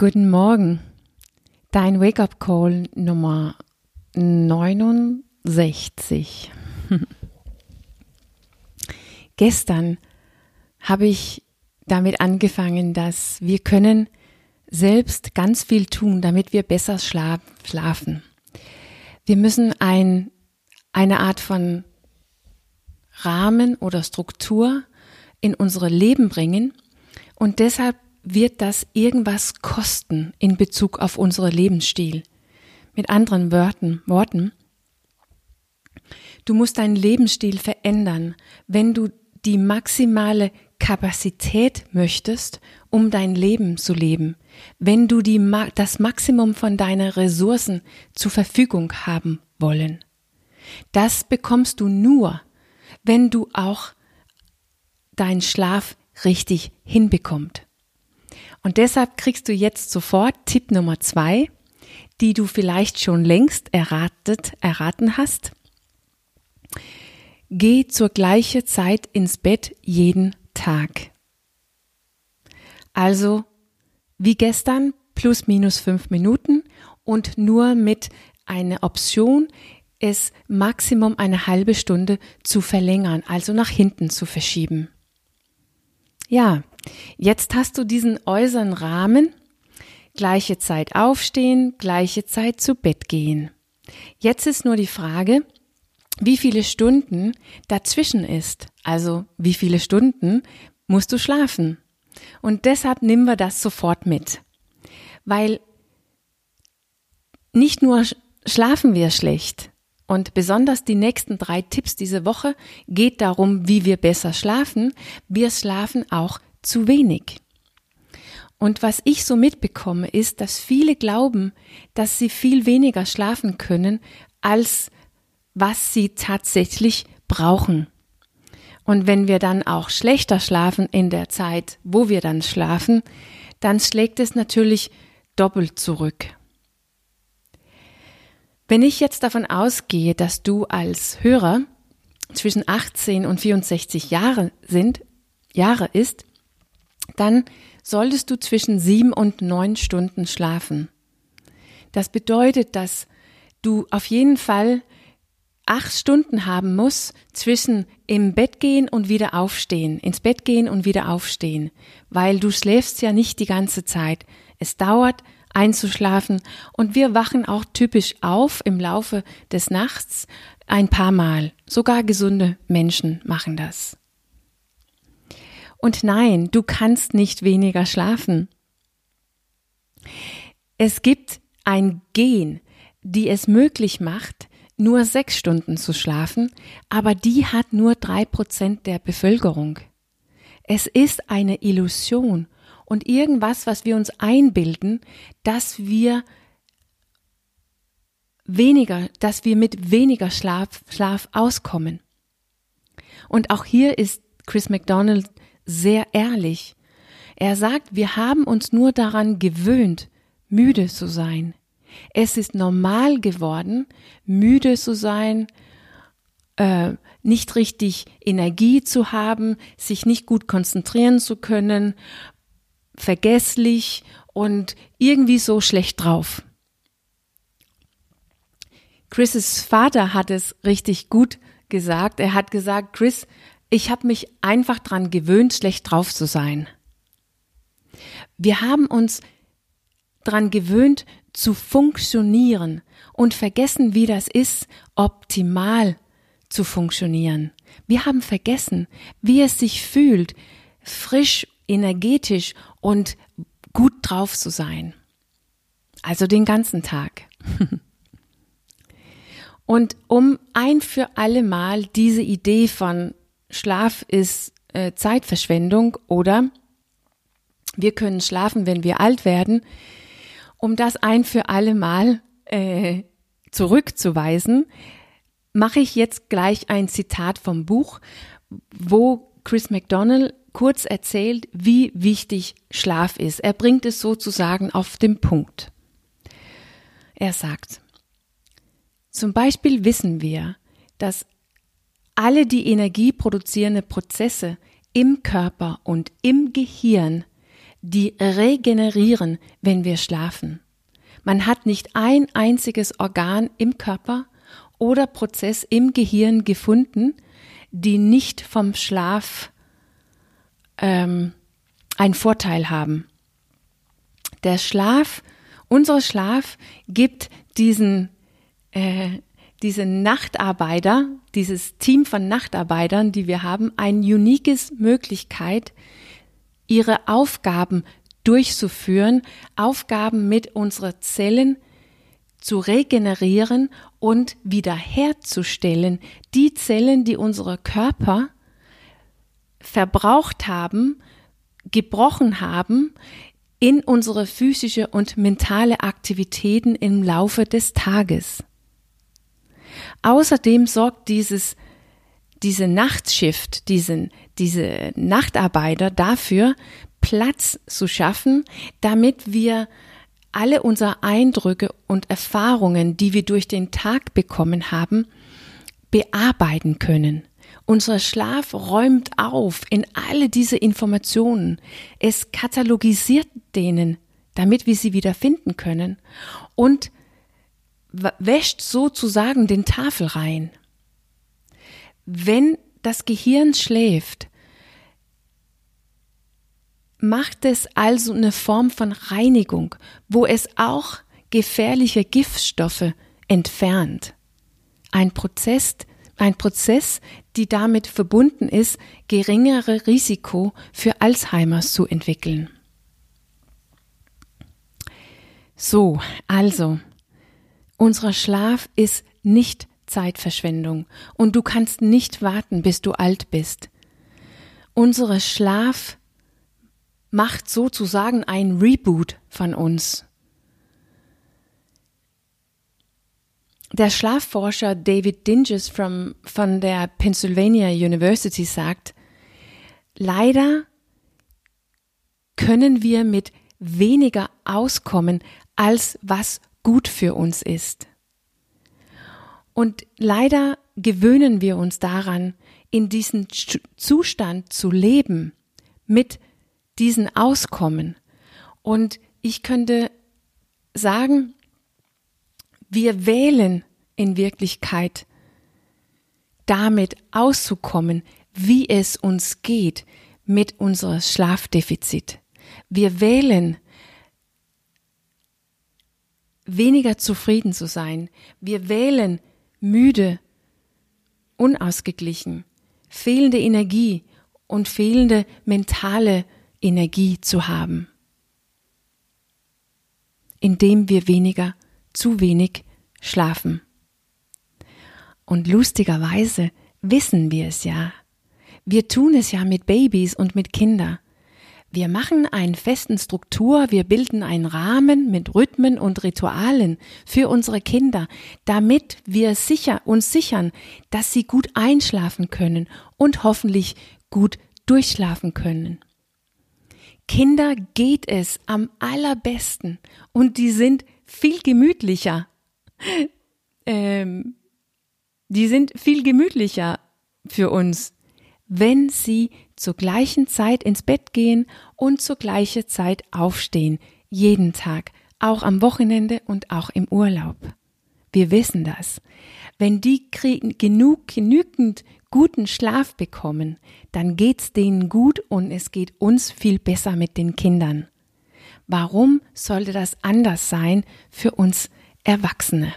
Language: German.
Guten Morgen. Dein Wake-up-Call Nummer 69. Gestern habe ich damit angefangen, dass wir können selbst ganz viel tun, damit wir besser schlafen. Wir müssen ein, eine Art von Rahmen oder Struktur in unsere Leben bringen und deshalb wird das irgendwas kosten in Bezug auf unseren Lebensstil. Mit anderen Worten, Worten, du musst deinen Lebensstil verändern, wenn du die maximale Kapazität möchtest, um dein Leben zu leben, wenn du die, das Maximum von deinen Ressourcen zur Verfügung haben wollen. Das bekommst du nur, wenn du auch deinen Schlaf richtig hinbekommst. Und deshalb kriegst du jetzt sofort Tipp Nummer zwei, die du vielleicht schon längst erratet, erraten hast. Geh zur gleichen Zeit ins Bett jeden Tag. Also wie gestern plus minus fünf Minuten und nur mit einer Option, es Maximum eine halbe Stunde zu verlängern, also nach hinten zu verschieben. Ja, Jetzt hast du diesen äußeren Rahmen, gleiche Zeit aufstehen, gleiche Zeit zu Bett gehen. Jetzt ist nur die Frage, wie viele Stunden dazwischen ist. Also wie viele Stunden musst du schlafen. Und deshalb nehmen wir das sofort mit. Weil nicht nur schlafen wir schlecht, und besonders die nächsten drei Tipps diese Woche geht darum, wie wir besser schlafen. Wir schlafen auch zu wenig. Und was ich so mitbekomme, ist, dass viele glauben, dass sie viel weniger schlafen können, als was sie tatsächlich brauchen. Und wenn wir dann auch schlechter schlafen in der Zeit, wo wir dann schlafen, dann schlägt es natürlich doppelt zurück. Wenn ich jetzt davon ausgehe, dass du als Hörer zwischen 18 und 64 Jahre sind, Jahre ist, dann solltest du zwischen sieben und neun Stunden schlafen. Das bedeutet, dass du auf jeden Fall acht Stunden haben musst zwischen im Bett gehen und wieder aufstehen, ins Bett gehen und wieder aufstehen, weil du schläfst ja nicht die ganze Zeit. Es dauert einzuschlafen und wir wachen auch typisch auf im Laufe des Nachts ein paar Mal. Sogar gesunde Menschen machen das. Und nein, du kannst nicht weniger schlafen. Es gibt ein Gen, die es möglich macht, nur sechs Stunden zu schlafen, aber die hat nur drei Prozent der Bevölkerung. Es ist eine Illusion und irgendwas, was wir uns einbilden, dass wir weniger, dass wir mit weniger Schlaf, Schlaf auskommen. Und auch hier ist Chris McDonald sehr ehrlich. Er sagt, wir haben uns nur daran gewöhnt, müde zu sein. Es ist normal geworden, müde zu sein, äh, nicht richtig Energie zu haben, sich nicht gut konzentrieren zu können, vergesslich und irgendwie so schlecht drauf. Chris' Vater hat es richtig gut gesagt. Er hat gesagt, Chris, ich habe mich einfach dran gewöhnt, schlecht drauf zu sein. Wir haben uns dran gewöhnt, zu funktionieren und vergessen, wie das ist, optimal zu funktionieren. Wir haben vergessen, wie es sich fühlt, frisch, energetisch und gut drauf zu sein. Also den ganzen Tag. Und um ein für alle Mal diese Idee von Schlaf ist äh, Zeitverschwendung oder wir können schlafen, wenn wir alt werden, um das ein für alle Mal äh, zurückzuweisen, mache ich jetzt gleich ein Zitat vom Buch, wo Chris McDonald kurz erzählt, wie wichtig Schlaf ist. Er bringt es sozusagen auf den Punkt. Er sagt, zum Beispiel wissen wir, dass alle die energieproduzierende Prozesse im Körper und im Gehirn die regenerieren, wenn wir schlafen. Man hat nicht ein einziges Organ im Körper oder Prozess im Gehirn gefunden, die nicht vom Schlaf ähm, einen Vorteil haben. Der Schlaf, unser Schlaf gibt diesen, äh, diese Nachtarbeiter, dieses Team von Nachtarbeitern, die wir haben, eine uniques Möglichkeit, ihre Aufgaben durchzuführen, Aufgaben mit unseren Zellen zu regenerieren und wiederherzustellen. Die Zellen, die unsere Körper verbraucht haben, gebrochen haben, in unsere physische und mentale Aktivitäten im Laufe des Tages. Außerdem sorgt dieses, diese Nachtschift, diesen, diese Nachtarbeiter dafür, Platz zu schaffen, damit wir alle unsere Eindrücke und Erfahrungen, die wir durch den Tag bekommen haben, bearbeiten können. Unser Schlaf räumt auf in alle diese Informationen. Es katalogisiert denen, damit wir sie wieder finden können und wäscht sozusagen den Tafel rein. Wenn das Gehirn schläft, macht es also eine Form von Reinigung, wo es auch gefährliche Giftstoffe entfernt. Ein Prozess, ein Prozess, die damit verbunden ist, geringere Risiko für Alzheimers zu entwickeln. So, also, unser Schlaf ist nicht Zeitverschwendung und du kannst nicht warten, bis du alt bist. Unser Schlaf macht sozusagen ein Reboot von uns. Der Schlafforscher David Dinges from, von der Pennsylvania University sagt, leider können wir mit weniger auskommen, als was gut für uns ist. Und leider gewöhnen wir uns daran, in diesem Zustand zu leben, mit diesen Auskommen. Und ich könnte sagen, wir wählen in Wirklichkeit damit auszukommen, wie es uns geht mit unserem Schlafdefizit. Wir wählen weniger zufrieden zu sein. Wir wählen müde, unausgeglichen, fehlende Energie und fehlende mentale Energie zu haben, indem wir weniger, zu wenig schlafen. Und lustigerweise wissen wir es ja. Wir tun es ja mit Babys und mit Kindern. Wir machen einen festen Struktur, wir bilden einen Rahmen mit Rhythmen und Ritualen für unsere Kinder, damit wir sicher uns sichern, dass sie gut einschlafen können und hoffentlich gut durchschlafen können. Kinder geht es am allerbesten und die sind viel gemütlicher. Ähm, die sind viel gemütlicher für uns, wenn sie zur gleichen Zeit ins Bett gehen und zur gleichen Zeit aufstehen, jeden Tag, auch am Wochenende und auch im Urlaub. Wir wissen das. Wenn die genug, genügend guten Schlaf bekommen, dann geht's denen gut und es geht uns viel besser mit den Kindern. Warum sollte das anders sein für uns Erwachsene?